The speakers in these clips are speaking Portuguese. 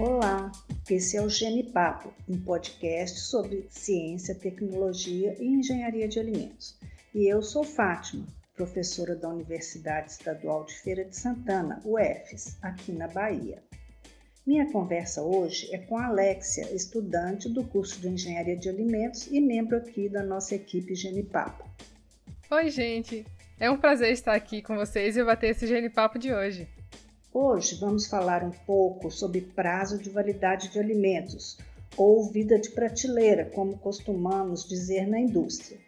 Olá, esse é o Genipapo, um podcast sobre ciência, tecnologia e engenharia de alimentos. E eu sou Fátima, professora da Universidade Estadual de Feira de Santana, UFES, aqui na Bahia. Minha conversa hoje é com a Alexia, estudante do curso de Engenharia de Alimentos e membro aqui da nossa equipe Genipapo. Oi, gente! É um prazer estar aqui com vocês e bater esse Genipapo de hoje. Hoje vamos falar um pouco sobre prazo de validade de alimentos, ou vida de prateleira, como costumamos dizer na indústria.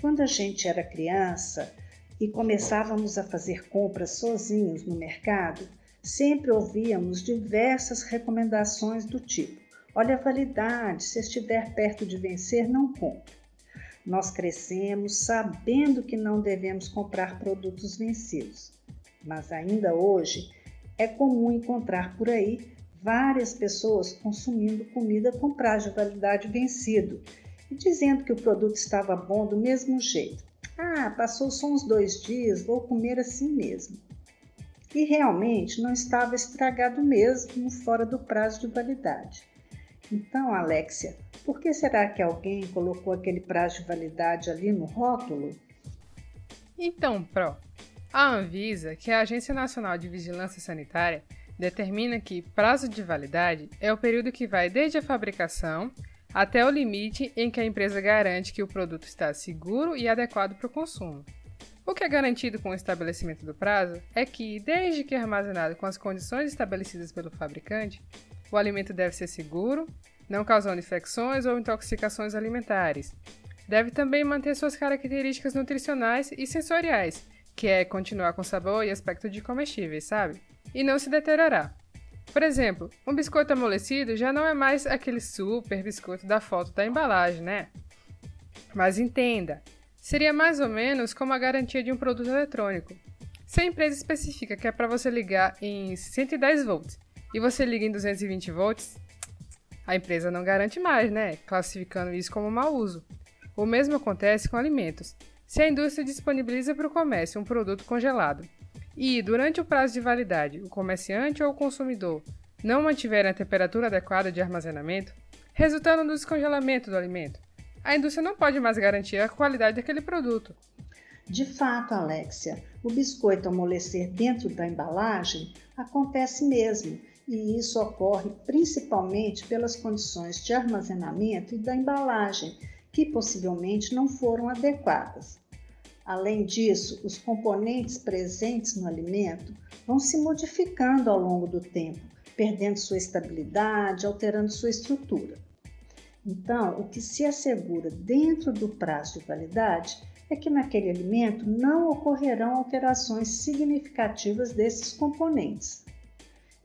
Quando a gente era criança e começávamos a fazer compras sozinhos no mercado, sempre ouvíamos diversas recomendações do tipo: olha a validade, se estiver perto de vencer, não compre. Nós crescemos sabendo que não devemos comprar produtos vencidos, mas ainda hoje é comum encontrar por aí várias pessoas consumindo comida com prazo de validade vencido e dizendo que o produto estava bom do mesmo jeito. Ah, passou só uns dois dias, vou comer assim mesmo. E realmente não estava estragado mesmo fora do prazo de validade. Então, Alexia, por que será que alguém colocou aquele prazo de validade ali no rótulo? Então, Pro, a Anvisa, que é a Agência Nacional de Vigilância Sanitária, determina que prazo de validade é o período que vai desde a fabricação até o limite em que a empresa garante que o produto está seguro e adequado para o consumo. O que é garantido com o estabelecimento do prazo é que, desde que armazenado com as condições estabelecidas pelo fabricante, o alimento deve ser seguro, não causando infecções ou intoxicações alimentares. Deve também manter suas características nutricionais e sensoriais, que é continuar com sabor e aspecto de comestíveis, sabe? E não se deteriorar. Por exemplo, um biscoito amolecido já não é mais aquele super biscoito da foto da embalagem, né? Mas entenda, seria mais ou menos como a garantia de um produto eletrônico. Se a empresa especifica que é para você ligar em 110 volts e você liga em 220 volts, a empresa não garante mais, né? Classificando isso como mau uso. O mesmo acontece com alimentos. Se a indústria disponibiliza para o comércio um produto congelado e, durante o prazo de validade, o comerciante ou o consumidor não mantiverem a temperatura adequada de armazenamento, resultando no descongelamento do alimento, a indústria não pode mais garantir a qualidade daquele produto. De fato, Alexia, o biscoito amolecer dentro da embalagem acontece mesmo, e isso ocorre principalmente pelas condições de armazenamento e da embalagem, que possivelmente não foram adequadas. Além disso, os componentes presentes no alimento vão se modificando ao longo do tempo, perdendo sua estabilidade, alterando sua estrutura. Então, o que se assegura dentro do prazo de validade é que naquele alimento não ocorrerão alterações significativas desses componentes.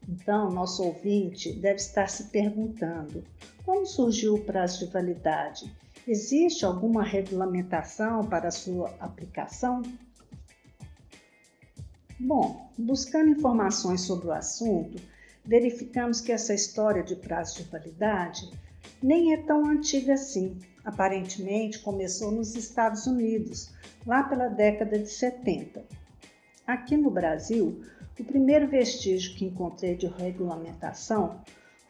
Então, nosso ouvinte deve estar se perguntando: como surgiu o prazo de validade Existe alguma regulamentação para sua aplicação? Bom, buscando informações sobre o assunto, verificamos que essa história de prazo de validade nem é tão antiga assim. Aparentemente começou nos Estados Unidos, lá pela década de 70. Aqui no Brasil, o primeiro vestígio que encontrei de regulamentação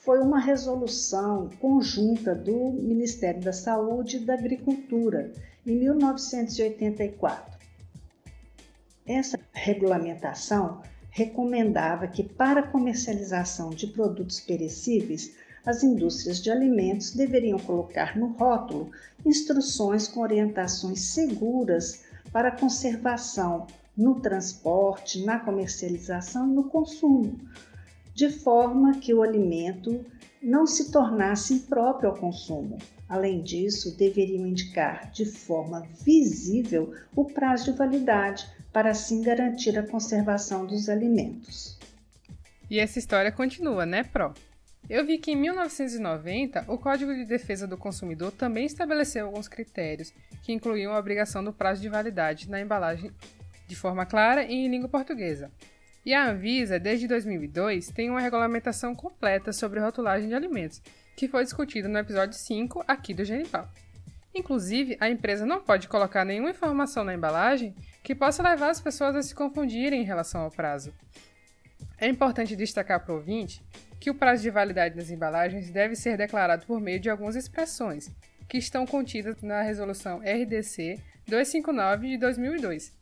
foi uma resolução conjunta do Ministério da Saúde e da Agricultura, em 1984. Essa regulamentação recomendava que, para comercialização de produtos perecíveis, as indústrias de alimentos deveriam colocar no rótulo instruções com orientações seguras para conservação no transporte, na comercialização e no consumo, de forma que o alimento não se tornasse impróprio ao consumo. Além disso, deveriam indicar de forma visível o prazo de validade para assim garantir a conservação dos alimentos. E essa história continua, né, Pro? Eu vi que em 1990 o Código de Defesa do Consumidor também estabeleceu alguns critérios que incluíam a obrigação do prazo de validade na embalagem de forma clara e em língua portuguesa. E a Anvisa, desde 2002, tem uma regulamentação completa sobre rotulagem de alimentos, que foi discutida no episódio 5 aqui do Genipal. Inclusive, a empresa não pode colocar nenhuma informação na embalagem que possa levar as pessoas a se confundirem em relação ao prazo. É importante destacar para o ouvinte que o prazo de validade das embalagens deve ser declarado por meio de algumas expressões, que estão contidas na Resolução RDC 259 de 2002,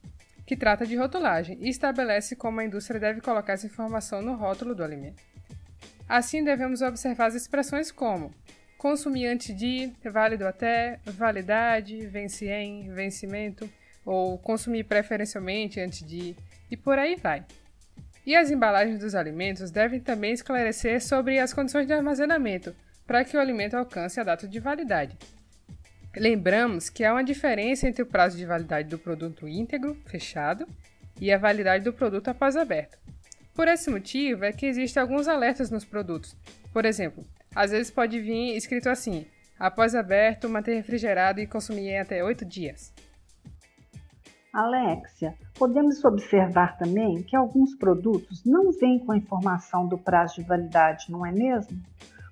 que trata de rotulagem e estabelece como a indústria deve colocar essa informação no rótulo do alimento. Assim, devemos observar as expressões como consumir antes de, válido até, validade, vence em, vencimento, ou consumir preferencialmente antes de, e por aí vai. E as embalagens dos alimentos devem também esclarecer sobre as condições de armazenamento, para que o alimento alcance a data de validade. Lembramos que há uma diferença entre o prazo de validade do produto íntegro, fechado, e a validade do produto após aberto. Por esse motivo é que existem alguns alertas nos produtos. Por exemplo, às vezes pode vir escrito assim: após aberto, manter refrigerado e consumir em até 8 dias. Alexia, podemos observar também que alguns produtos não vêm com a informação do prazo de validade, não é mesmo?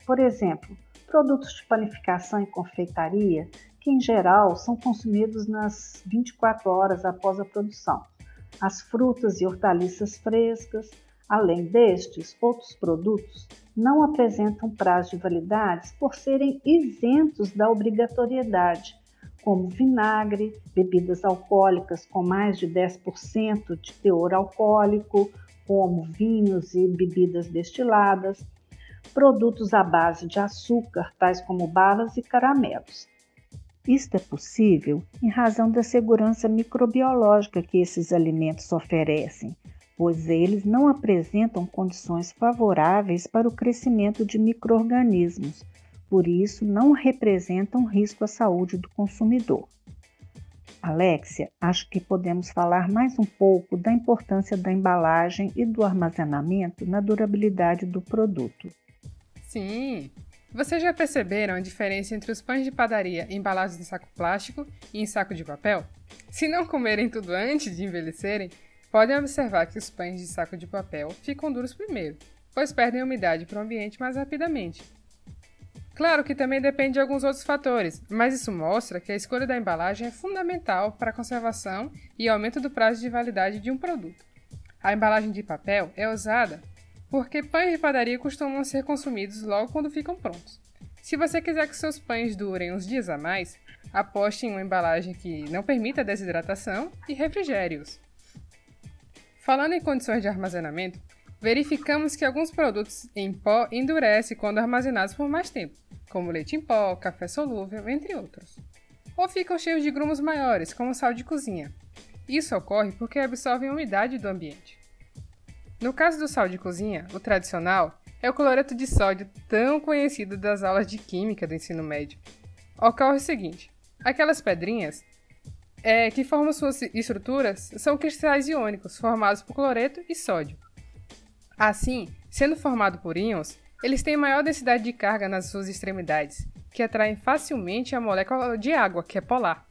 Por exemplo, produtos de panificação e confeitaria que em geral são consumidos nas 24 horas após a produção. As frutas e hortaliças frescas, além destes, outros produtos não apresentam prazo de validade por serem isentos da obrigatoriedade, como vinagre, bebidas alcoólicas com mais de 10% de teor alcoólico, como vinhos e bebidas destiladas, produtos à base de açúcar, tais como balas e caramelos, isto é possível em razão da segurança microbiológica que esses alimentos oferecem, pois eles não apresentam condições favoráveis para o crescimento de microorganismos, por isso não representam risco à saúde do consumidor. Alexia, acho que podemos falar mais um pouco da importância da embalagem e do armazenamento na durabilidade do produto. Sim, vocês já perceberam a diferença entre os pães de padaria embalados em saco plástico e em saco de papel? Se não comerem tudo antes de envelhecerem, podem observar que os pães de saco de papel ficam duros primeiro, pois perdem umidade para o ambiente mais rapidamente. Claro que também depende de alguns outros fatores, mas isso mostra que a escolha da embalagem é fundamental para a conservação e aumento do prazo de validade de um produto. A embalagem de papel é usada porque pães de padaria costumam ser consumidos logo quando ficam prontos. Se você quiser que seus pães durem uns dias a mais, aposte em uma embalagem que não permita desidratação e refrigere-os. Falando em condições de armazenamento, verificamos que alguns produtos em pó endurecem quando armazenados por mais tempo, como leite em pó, café solúvel, entre outros. Ou ficam cheios de grumos maiores, como sal de cozinha. Isso ocorre porque absorvem a umidade do ambiente. No caso do sal de cozinha, o tradicional é o cloreto de sódio tão conhecido das aulas de química do ensino médio. Ocorre o seguinte: aquelas pedrinhas é, que formam suas estruturas são cristais iônicos formados por cloreto e sódio. Assim, sendo formado por íons, eles têm maior densidade de carga nas suas extremidades, que atraem facilmente a molécula de água, que é polar.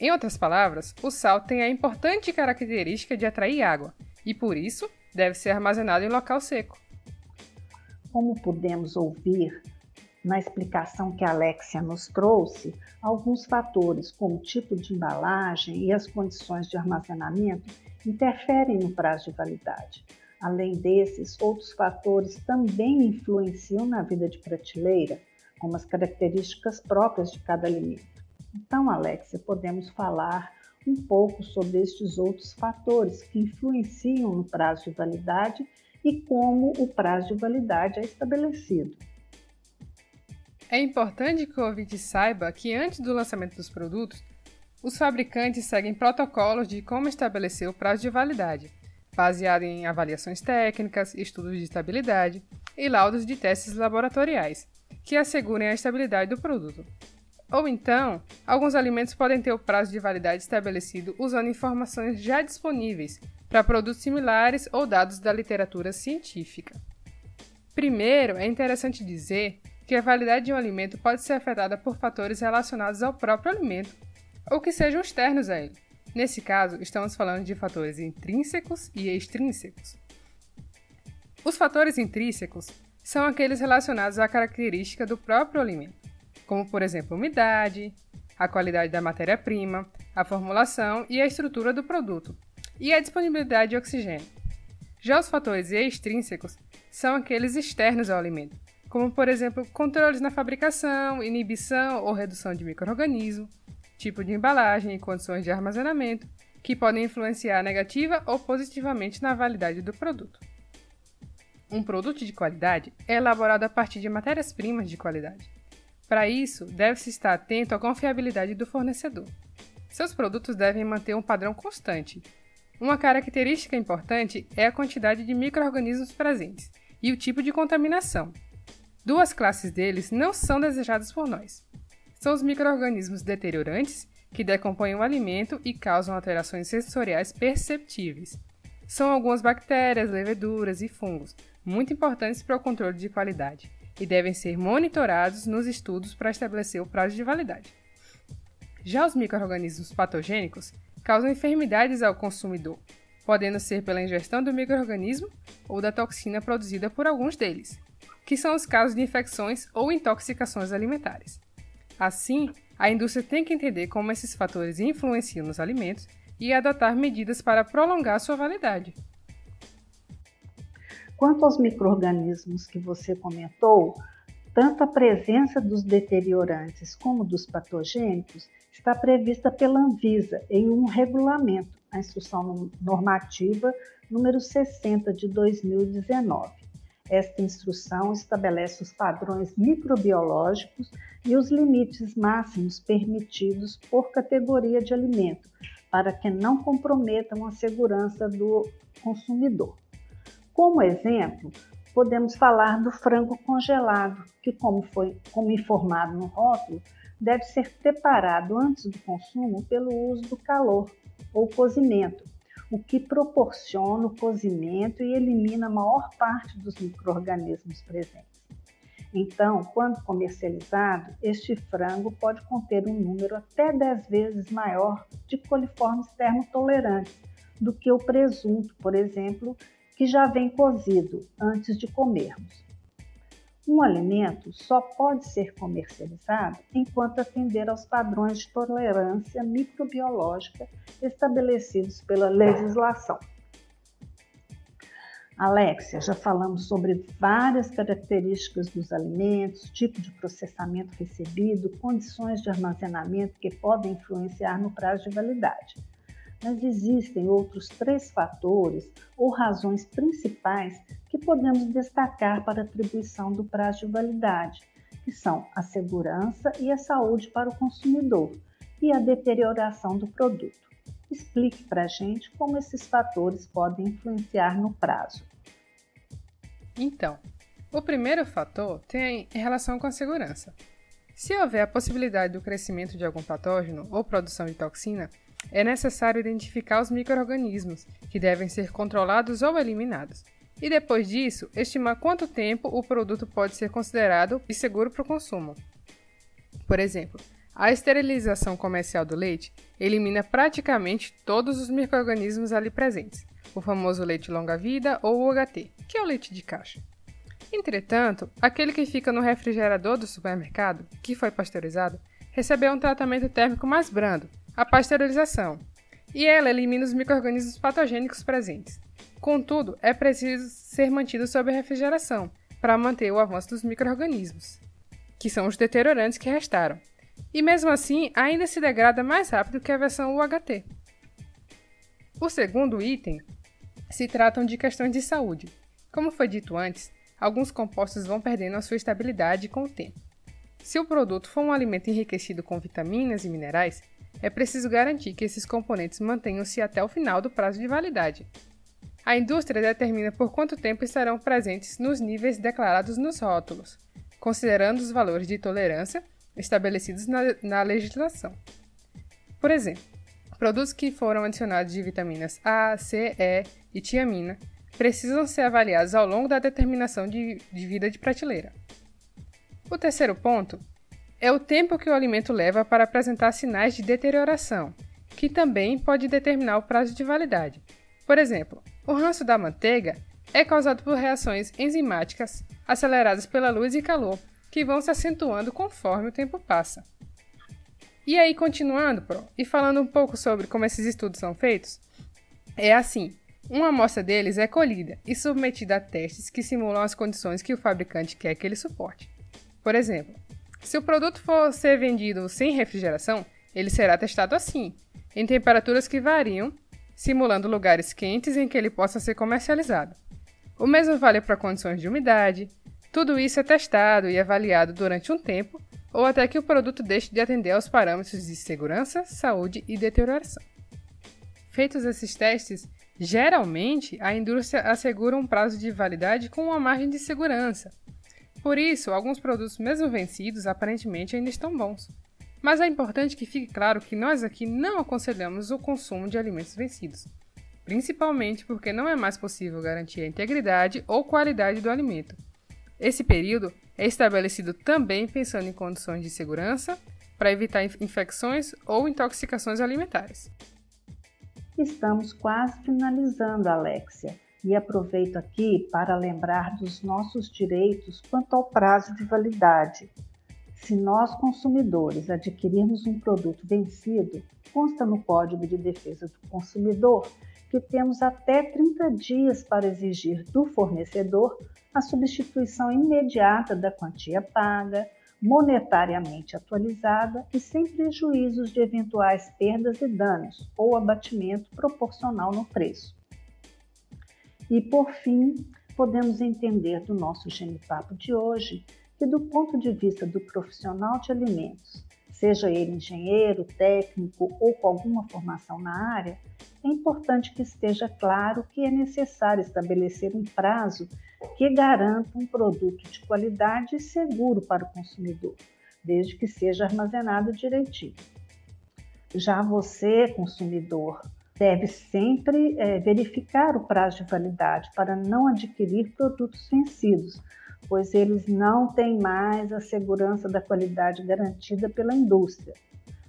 Em outras palavras, o sal tem a importante característica de atrair água, e por isso deve ser armazenado em local seco. Como pudemos ouvir na explicação que a Alexia nos trouxe, alguns fatores, como o tipo de embalagem e as condições de armazenamento, interferem no prazo de validade. Além desses, outros fatores também influenciam na vida de prateleira, como as características próprias de cada alimento. Então, Alexia, podemos falar um pouco sobre estes outros fatores que influenciam no prazo de validade e como o prazo de validade é estabelecido. É importante que o ouvinte saiba que antes do lançamento dos produtos, os fabricantes seguem protocolos de como estabelecer o prazo de validade, baseado em avaliações técnicas, estudos de estabilidade e laudos de testes laboratoriais, que assegurem a estabilidade do produto. Ou então, alguns alimentos podem ter o prazo de validade estabelecido usando informações já disponíveis para produtos similares ou dados da literatura científica. Primeiro, é interessante dizer que a validade de um alimento pode ser afetada por fatores relacionados ao próprio alimento ou que sejam externos a ele. Nesse caso, estamos falando de fatores intrínsecos e extrínsecos. Os fatores intrínsecos são aqueles relacionados à característica do próprio alimento como por exemplo umidade, a qualidade da matéria-prima, a formulação e a estrutura do produto, e a disponibilidade de oxigênio. Já os fatores extrínsecos são aqueles externos ao alimento, como por exemplo controles na fabricação, inibição ou redução de microorganismos, tipo de embalagem e condições de armazenamento, que podem influenciar negativa ou positivamente na validade do produto. Um produto de qualidade é elaborado a partir de matérias-primas de qualidade. Para isso, deve-se estar atento à confiabilidade do fornecedor. Seus produtos devem manter um padrão constante. Uma característica importante é a quantidade de microorganismos presentes e o tipo de contaminação. Duas classes deles não são desejadas por nós. São os microorganismos deteriorantes, que decompõem o alimento e causam alterações sensoriais perceptíveis. São algumas bactérias, leveduras e fungos, muito importantes para o controle de qualidade e devem ser monitorados nos estudos para estabelecer o prazo de validade. Já os microorganismos patogênicos causam enfermidades ao consumidor, podendo ser pela ingestão do microorganismo ou da toxina produzida por alguns deles, que são os casos de infecções ou intoxicações alimentares. Assim, a indústria tem que entender como esses fatores influenciam nos alimentos e adotar medidas para prolongar sua validade. Quanto aos microorganismos que você comentou, tanto a presença dos deteriorantes como dos patogênicos está prevista pela Anvisa em um regulamento, a Instrução Normativa número 60 de 2019. Esta instrução estabelece os padrões microbiológicos e os limites máximos permitidos por categoria de alimento, para que não comprometam a segurança do consumidor. Como exemplo, podemos falar do frango congelado, que, como foi como informado no rótulo, deve ser preparado antes do consumo pelo uso do calor ou cozimento, o que proporciona o cozimento e elimina a maior parte dos microrganismos presentes. Então, quando comercializado, este frango pode conter um número até 10 vezes maior de coliformes termotolerantes do que o presunto, por exemplo, que já vem cozido antes de comermos. Um alimento só pode ser comercializado enquanto atender aos padrões de tolerância microbiológica estabelecidos pela legislação. Alexia, já falamos sobre várias características dos alimentos, tipo de processamento recebido, condições de armazenamento que podem influenciar no prazo de validade mas existem outros três fatores ou razões principais que podemos destacar para atribuição do prazo de validade, que são a segurança e a saúde para o consumidor e a deterioração do produto. Explique para a gente como esses fatores podem influenciar no prazo. Então, o primeiro fator tem relação com a segurança. Se houver a possibilidade do crescimento de algum patógeno ou produção de toxina, é necessário identificar os microorganismos, que devem ser controlados ou eliminados. E depois disso, estimar quanto tempo o produto pode ser considerado e seguro para o consumo. Por exemplo, a esterilização comercial do leite elimina praticamente todos os microorganismos ali presentes, o famoso leite longa-vida ou UHT, que é o leite de caixa. Entretanto, aquele que fica no refrigerador do supermercado, que foi pasteurizado, recebeu um tratamento térmico mais brando, a pasteurização, e ela elimina os microrganismos patogênicos presentes. Contudo, é preciso ser mantido sob refrigeração para manter o avanço dos microrganismos, que são os deteriorantes que restaram. E mesmo assim, ainda se degrada mais rápido que a versão UHT. O segundo item se tratam de questões de saúde. Como foi dito antes, alguns compostos vão perdendo a sua estabilidade com o tempo. Se o produto for um alimento enriquecido com vitaminas e minerais, é preciso garantir que esses componentes mantenham-se até o final do prazo de validade. A indústria determina por quanto tempo estarão presentes nos níveis declarados nos rótulos, considerando os valores de tolerância estabelecidos na, na legislação. Por exemplo, produtos que foram adicionados de vitaminas A, C, E e tiamina precisam ser avaliados ao longo da determinação de, de vida de prateleira. O terceiro ponto é o tempo que o alimento leva para apresentar sinais de deterioração, que também pode determinar o prazo de validade. Por exemplo, o ranço da manteiga é causado por reações enzimáticas aceleradas pela luz e calor, que vão se acentuando conforme o tempo passa. E aí, continuando, Pro, e falando um pouco sobre como esses estudos são feitos, é assim: Uma amostra deles é colhida e submetida a testes que simulam as condições que o fabricante quer que ele suporte. Por exemplo, se o produto for ser vendido sem refrigeração, ele será testado assim, em temperaturas que variam, simulando lugares quentes em que ele possa ser comercializado. O mesmo vale para condições de umidade. Tudo isso é testado e avaliado durante um tempo ou até que o produto deixe de atender aos parâmetros de segurança, saúde e deterioração. Feitos esses testes, geralmente a indústria assegura um prazo de validade com uma margem de segurança. Por isso, alguns produtos, mesmo vencidos, aparentemente ainda estão bons. Mas é importante que fique claro que nós aqui não aconselhamos o consumo de alimentos vencidos, principalmente porque não é mais possível garantir a integridade ou qualidade do alimento. Esse período é estabelecido também pensando em condições de segurança para evitar infecções ou intoxicações alimentares. Estamos quase finalizando, Alexia, e aproveito aqui para lembrar dos nossos direitos quanto ao prazo de validade. Se nós, consumidores, adquirirmos um produto vencido, consta no Código de Defesa do Consumidor que temos até 30 dias para exigir do fornecedor a substituição imediata da quantia paga, monetariamente atualizada e sem prejuízos de eventuais perdas e danos ou abatimento proporcional no preço. E por fim, podemos entender do nosso genipapo de hoje que, do ponto de vista do profissional de alimentos, seja ele engenheiro, técnico ou com alguma formação na área, é importante que esteja claro que é necessário estabelecer um prazo que garanta um produto de qualidade e seguro para o consumidor, desde que seja armazenado direitinho. Já você, consumidor, deve sempre é, verificar o prazo de validade para não adquirir produtos vencidos, pois eles não têm mais a segurança da qualidade garantida pela indústria.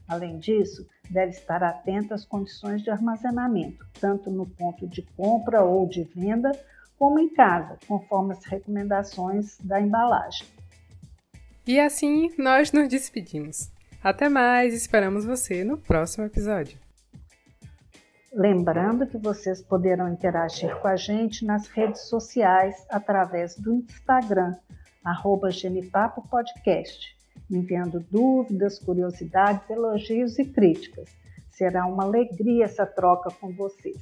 Além disso, deve estar atento às condições de armazenamento, tanto no ponto de compra ou de venda, como em casa, conforme as recomendações da embalagem. E assim nós nos despedimos. Até mais, esperamos você no próximo episódio. Lembrando que vocês poderão interagir com a gente nas redes sociais através do Instagram, arroba Genipapo Podcast, enviando dúvidas, curiosidades, elogios e críticas. Será uma alegria essa troca com vocês.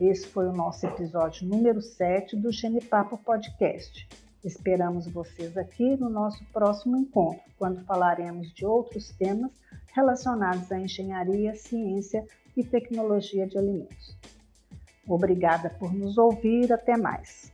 Esse foi o nosso episódio número 7 do Genipapo Podcast. Esperamos vocês aqui no nosso próximo encontro, quando falaremos de outros temas relacionados à engenharia, ciência e tecnologia de alimentos. Obrigada por nos ouvir. Até mais.